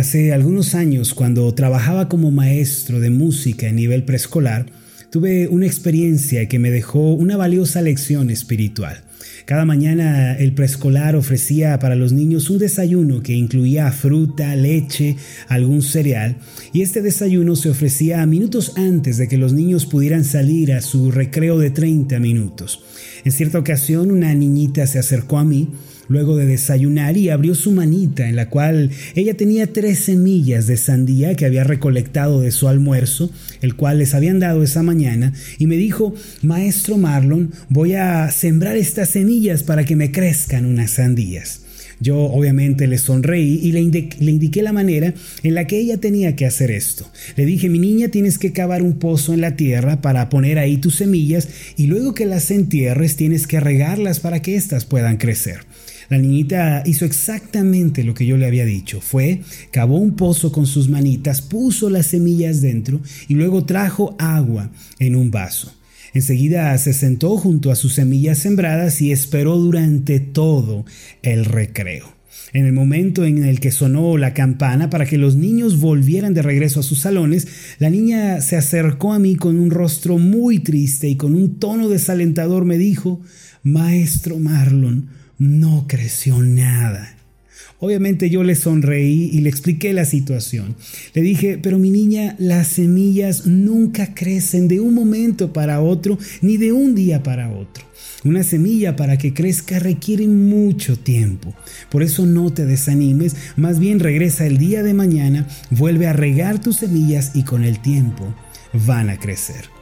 Hace algunos años, cuando trabajaba como maestro de música en nivel preescolar, tuve una experiencia que me dejó una valiosa lección espiritual. Cada mañana el preescolar ofrecía para los niños un desayuno que incluía fruta, leche, algún cereal, y este desayuno se ofrecía minutos antes de que los niños pudieran salir a su recreo de 30 minutos. En cierta ocasión una niñita se acercó a mí luego de desayunar y abrió su manita en la cual ella tenía tres semillas de sandía que había recolectado de su almuerzo, el cual les habían dado esa mañana, y me dijo, Maestro Marlon, voy a sembrar estas semillas para que me crezcan unas sandías. Yo obviamente le sonreí y le, le, indiqué la manera en la que ella tenía que hacer esto. Le dije, mi niña, tienes que cavar un pozo en la tierra para poner ahí tus semillas y luego que las entierres tienes que regarlas para que éstas puedan crecer. La niñita hizo exactamente lo que yo le había dicho. Fue, cavó un pozo con sus manitas, puso las semillas dentro y luego trajo agua en un vaso. Enseguida se sentó junto a sus semillas sembradas y esperó durante todo el recreo. En el momento en el que sonó la campana para que los niños volvieran de regreso a sus salones, la niña se acercó a mí con un rostro muy triste y con un tono desalentador me dijo, Maestro Marlon, no creció nada. Obviamente yo le sonreí y le expliqué la situación. Le dije, pero mi niña, las semillas nunca crecen de un momento para otro, ni de un día para otro. Una semilla para que crezca requiere mucho tiempo. Por eso no te desanimes, más bien regresa el día de mañana, vuelve a regar tus semillas y con el tiempo van a crecer.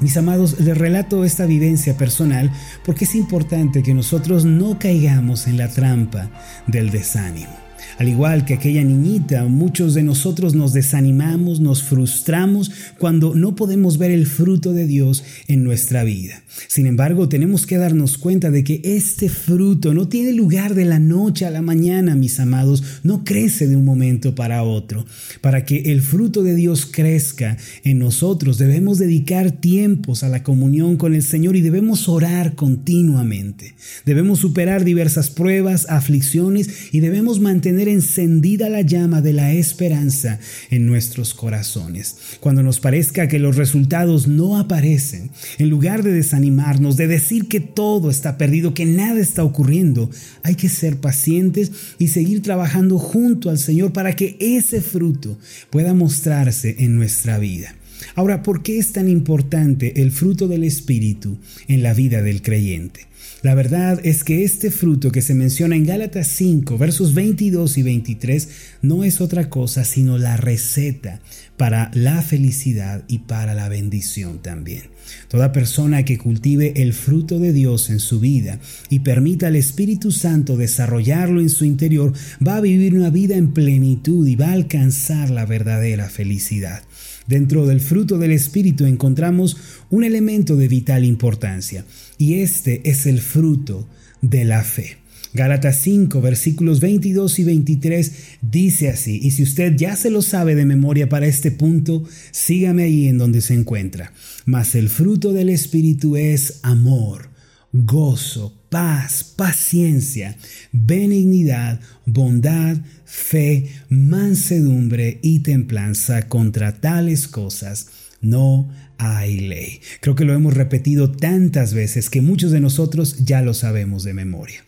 Mis amados, les relato esta vivencia personal porque es importante que nosotros no caigamos en la trampa del desánimo. Al igual que aquella niñita, muchos de nosotros nos desanimamos, nos frustramos cuando no podemos ver el fruto de Dios en nuestra vida. Sin embargo, tenemos que darnos cuenta de que este fruto no tiene lugar de la noche a la mañana, mis amados, no crece de un momento para otro. Para que el fruto de Dios crezca en nosotros, debemos dedicar tiempos a la comunión con el Señor y debemos orar continuamente. Debemos superar diversas pruebas, aflicciones y debemos mantener encendida la llama de la esperanza en nuestros corazones. Cuando nos parezca que los resultados no aparecen, en lugar de desanimarnos, de decir que todo está perdido, que nada está ocurriendo, hay que ser pacientes y seguir trabajando junto al Señor para que ese fruto pueda mostrarse en nuestra vida. Ahora, ¿por qué es tan importante el fruto del Espíritu en la vida del creyente? La verdad es que este fruto que se menciona en Gálatas 5, versos 22 y 23, no es otra cosa sino la receta para la felicidad y para la bendición también. Toda persona que cultive el fruto de Dios en su vida y permita al Espíritu Santo desarrollarlo en su interior, va a vivir una vida en plenitud y va a alcanzar la verdadera felicidad. Dentro del fruto del Espíritu encontramos un elemento de vital importancia y este es el fruto de la fe. Gálatas 5, versículos 22 y 23 dice así, y si usted ya se lo sabe de memoria para este punto, sígame ahí en donde se encuentra. Mas el fruto del Espíritu es amor, gozo, paz, paciencia, benignidad, bondad, fe, mansedumbre y templanza. Contra tales cosas no hay ley. Creo que lo hemos repetido tantas veces que muchos de nosotros ya lo sabemos de memoria.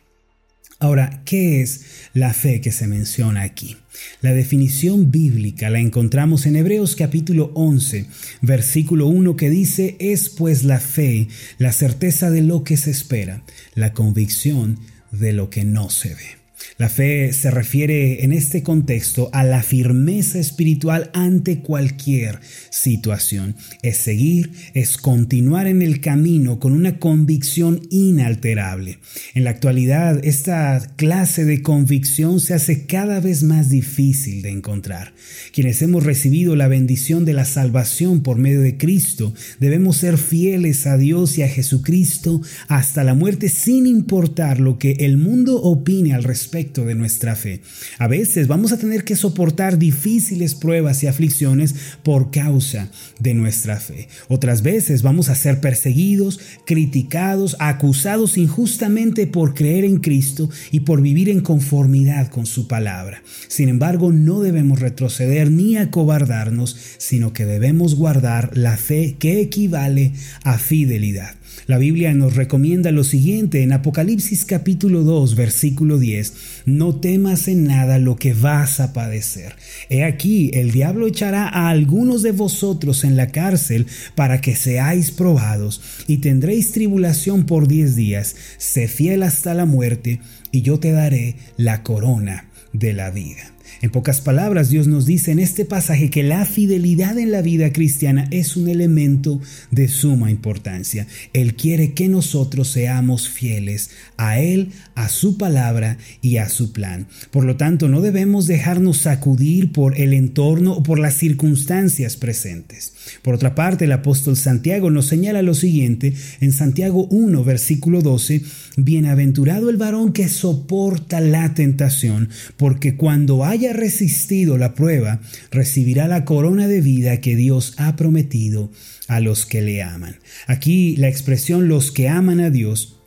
Ahora, ¿qué es la fe que se menciona aquí? La definición bíblica la encontramos en Hebreos capítulo 11, versículo 1 que dice, es pues la fe, la certeza de lo que se espera, la convicción de lo que no se ve. La fe se refiere en este contexto a la firmeza espiritual ante cualquier situación. Es seguir, es continuar en el camino con una convicción inalterable. En la actualidad, esta clase de convicción se hace cada vez más difícil de encontrar. Quienes hemos recibido la bendición de la salvación por medio de Cristo, debemos ser fieles a Dios y a Jesucristo hasta la muerte sin importar lo que el mundo opine al respecto de nuestra fe. A veces vamos a tener que soportar difíciles pruebas y aflicciones por causa de nuestra fe. Otras veces vamos a ser perseguidos, criticados, acusados injustamente por creer en Cristo y por vivir en conformidad con su palabra. Sin embargo, no debemos retroceder ni acobardarnos, sino que debemos guardar la fe que equivale a fidelidad. La Biblia nos recomienda lo siguiente en Apocalipsis capítulo 2 versículo 10, no temas en nada lo que vas a padecer. He aquí, el diablo echará a algunos de vosotros en la cárcel para que seáis probados y tendréis tribulación por diez días, sé fiel hasta la muerte y yo te daré la corona de la vida. En pocas palabras, Dios nos dice en este pasaje que la fidelidad en la vida cristiana es un elemento de suma importancia. Él quiere que nosotros seamos fieles a Él, a su palabra y a su plan. Por lo tanto, no debemos dejarnos sacudir por el entorno o por las circunstancias presentes. Por otra parte, el apóstol Santiago nos señala lo siguiente en Santiago 1, versículo 12, Bienaventurado el varón que soporta la tentación, porque cuando haya resistido la prueba, recibirá la corona de vida que Dios ha prometido a los que le aman. Aquí la expresión los que aman a Dios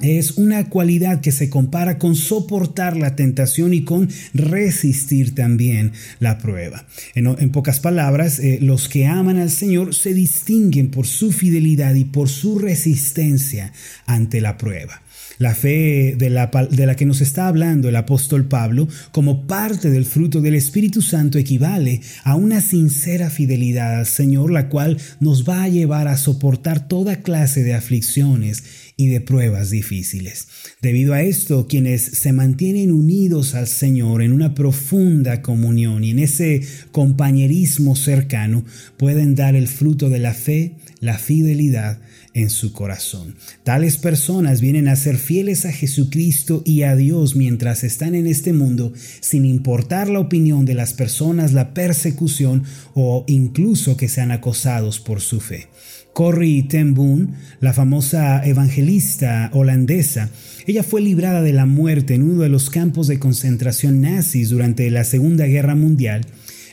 es una cualidad que se compara con soportar la tentación y con resistir también la prueba. En, pocas palabras, eh, los que aman al Señor se distinguen por su fidelidad y por su resistencia ante la prueba. La fe de la, de la, que nos está hablando el apóstol Pablo como parte del fruto del Espíritu Santo equivale a una sincera fidelidad al Señor, la cual nos va a llevar a soportar toda clase de aflicciones y de pruebas difíciles. Debido a esto, quienes se mantienen unidos al Señor en una profunda comunión y en ese compañerismo cercano pueden dar el fruto de la fe, la fidelidad, en su corazón. Tales personas vienen a ser fieles a Jesucristo y a Dios mientras están en este mundo, sin importar la opinión de las personas, la persecución o incluso que sean acosados por su fe. Corrie ten Boom, la famosa evangelista holandesa, ella fue librada de la muerte en uno de los campos de concentración nazis durante la Segunda Guerra Mundial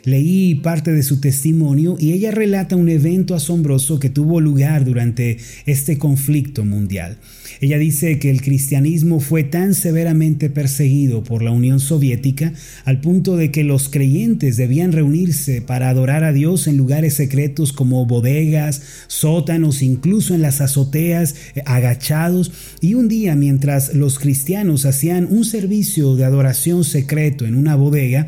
Leí parte de su testimonio y ella relata un evento asombroso que tuvo lugar durante este conflicto mundial. Ella dice que el cristianismo fue tan severamente perseguido por la Unión Soviética al punto de que los creyentes debían reunirse para adorar a Dios en lugares secretos como bodegas, sótanos, incluso en las azoteas, eh, agachados. Y un día mientras los cristianos hacían un servicio de adoración secreto en una bodega,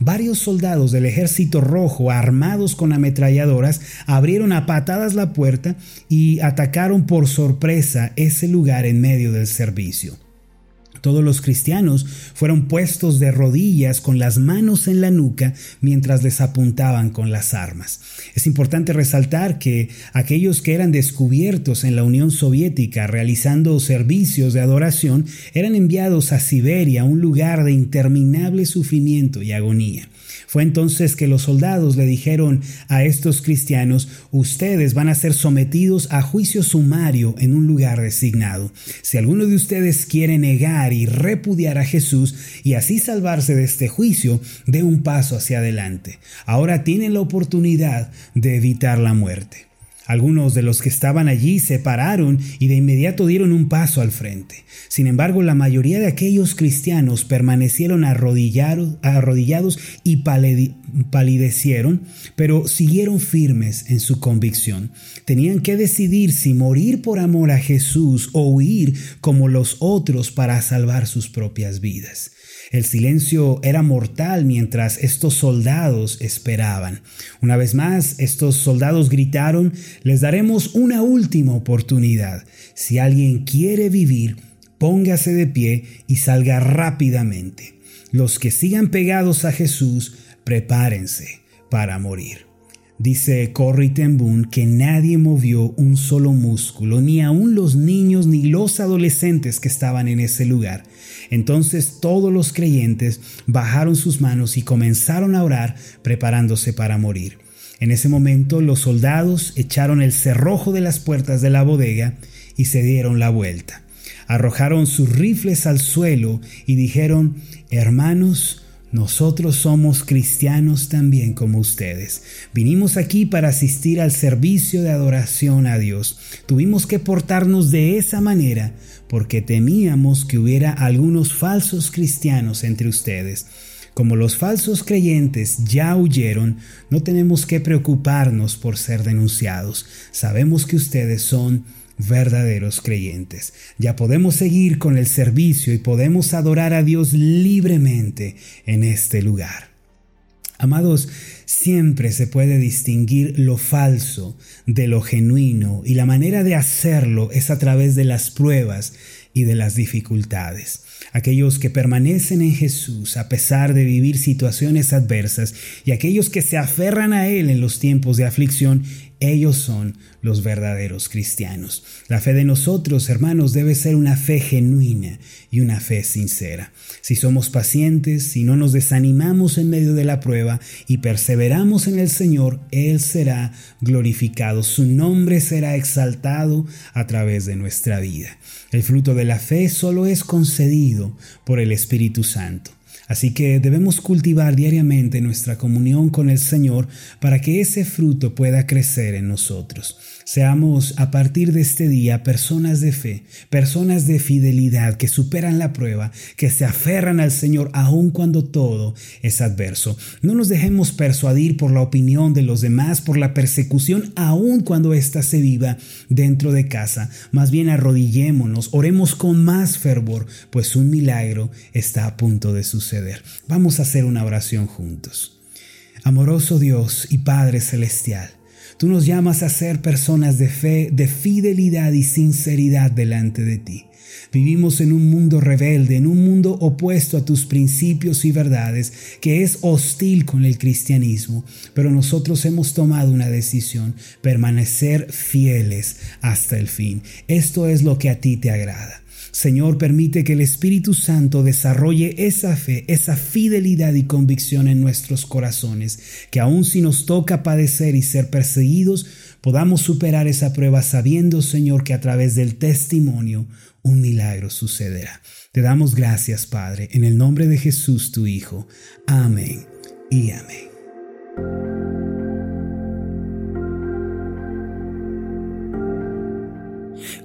varios soldados del ejército rojo armados con ametralladoras abrieron a patadas la puerta y atacaron por sorpresa ese lugar en medio del servicio. Todos los cristianos fueron puestos de rodillas con las manos en la nuca mientras les apuntaban con las armas. Es importante resaltar que aquellos que eran descubiertos en la Unión Soviética realizando servicios de adoración eran enviados a Siberia, un lugar de interminable sufrimiento y agonía. Fue entonces que los soldados le dijeron a estos cristianos, ustedes van a ser sometidos a juicio sumario en un lugar designado. Si alguno de ustedes quiere negar y repudiar a Jesús y así salvarse de este juicio, dé un paso hacia adelante. Ahora tienen la oportunidad de evitar la muerte. Algunos de los que estaban allí se pararon y de inmediato dieron un paso al frente. Sin embargo, la mayoría de aquellos cristianos permanecieron arrodillados y palidecieron, pero siguieron firmes en su convicción. Tenían que decidir si morir por amor a Jesús o huir como los otros para salvar sus propias vidas. El silencio era mortal mientras estos soldados esperaban. Una vez más, estos soldados gritaron, les daremos una última oportunidad. Si alguien quiere vivir, póngase de pie y salga rápidamente. Los que sigan pegados a Jesús, prepárense para morir. Dice Corrie ten que nadie movió un solo músculo, ni aun los niños ni los adolescentes que estaban en ese lugar. Entonces todos los creyentes bajaron sus manos y comenzaron a orar preparándose para morir. En ese momento los soldados echaron el cerrojo de las puertas de la bodega y se dieron la vuelta. arrojaron sus rifles al suelo y dijeron, hermanos, nosotros somos cristianos también como ustedes. Vinimos aquí para asistir al servicio de adoración a Dios. Tuvimos que portarnos de esa manera porque temíamos que hubiera algunos falsos cristianos entre ustedes. Como los falsos creyentes ya huyeron, no tenemos que preocuparnos por ser denunciados. Sabemos que ustedes son verdaderos creyentes. Ya podemos seguir con el servicio y podemos adorar a Dios libremente en este lugar. Amados, siempre se puede distinguir lo falso de lo genuino y la manera de hacerlo es a través de las pruebas y de las dificultades. Aquellos que permanecen en Jesús a pesar de vivir situaciones adversas y aquellos que se aferran a Él en los tiempos de aflicción ellos son los verdaderos cristianos. La fe de nosotros, hermanos, debe ser una fe genuina y una fe sincera. Si somos pacientes, si no nos desanimamos en medio de la prueba y perseveramos en el Señor, Él será glorificado, su nombre será exaltado a través de nuestra vida. El fruto de la fe solo es concedido por el Espíritu Santo. Así que debemos cultivar diariamente nuestra comunión con el Señor para que ese fruto pueda crecer en nosotros. Seamos a partir de este día personas de fe, personas de fidelidad que superan la prueba, que se aferran al Señor aun cuando todo es adverso. No nos dejemos persuadir por la opinión de los demás, por la persecución, aun cuando ésta se viva dentro de casa. Más bien arrodillémonos, oremos con más fervor, pues un milagro está a punto de Vamos a hacer una oración juntos. Amoroso Dios y Padre Celestial, Tú nos llamas a ser personas de fe, de fidelidad y sinceridad delante de ti. Vivimos en un mundo rebelde, en un mundo opuesto a tus principios y verdades, que es hostil con el cristianismo, pero nosotros hemos tomado una decisión, permanecer fieles hasta el fin. Esto es lo que a ti te agrada. Señor, permite que el Espíritu Santo desarrolle esa fe, esa fidelidad y convicción en nuestros corazones, que aun si nos toca padecer y ser perseguidos, podamos superar esa prueba sabiendo, Señor, que a través del testimonio un milagro sucederá. Te damos gracias, Padre, en el nombre de Jesús, tu Hijo. Amén y amén.